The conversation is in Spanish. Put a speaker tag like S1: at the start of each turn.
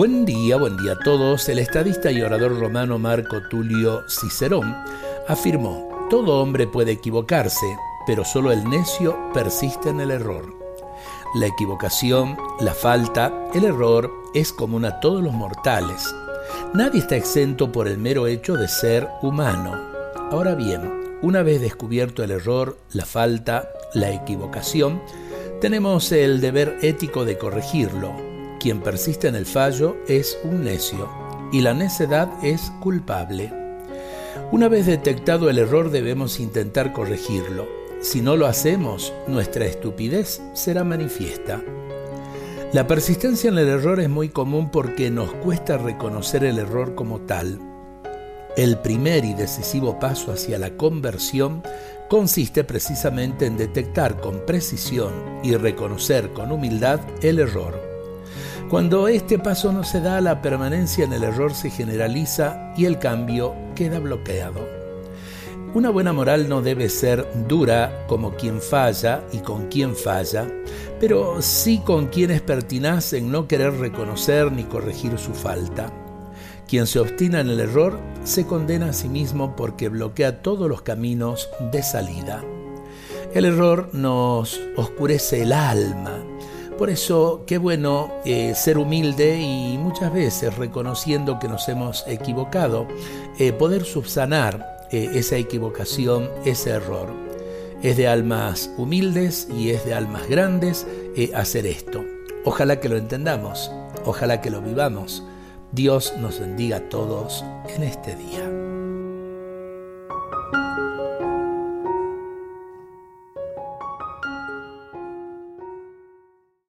S1: Buen día, buen día a todos. El estadista y orador romano Marco Tulio Cicerón afirmó, todo hombre puede equivocarse, pero solo el necio persiste en el error. La equivocación, la falta, el error es común a todos los mortales. Nadie está exento por el mero hecho de ser humano. Ahora bien, una vez descubierto el error, la falta, la equivocación, tenemos el deber ético de corregirlo, quien persiste en el fallo es un necio y la necedad es culpable. Una vez detectado el error debemos intentar corregirlo. Si no lo hacemos, nuestra estupidez será manifiesta. La persistencia en el error es muy común porque nos cuesta reconocer el error como tal. El primer y decisivo paso hacia la conversión consiste precisamente en detectar con precisión y reconocer con humildad el error. Cuando este paso no se da, la permanencia en el error se generaliza y el cambio queda bloqueado. Una buena moral no debe ser dura como quien falla y con quien falla, pero sí con quien es pertinaz en no querer reconocer ni corregir su falta. Quien se obstina en el error se condena a sí mismo porque bloquea todos los caminos de salida. El error nos oscurece el alma, por eso, qué bueno eh, ser humilde y muchas veces reconociendo que nos hemos equivocado, eh, poder subsanar eh, esa equivocación, ese error. Es de almas humildes y es de almas grandes hacer esto. Ojalá que lo entendamos, ojalá que lo vivamos. Dios nos bendiga a todos en este día.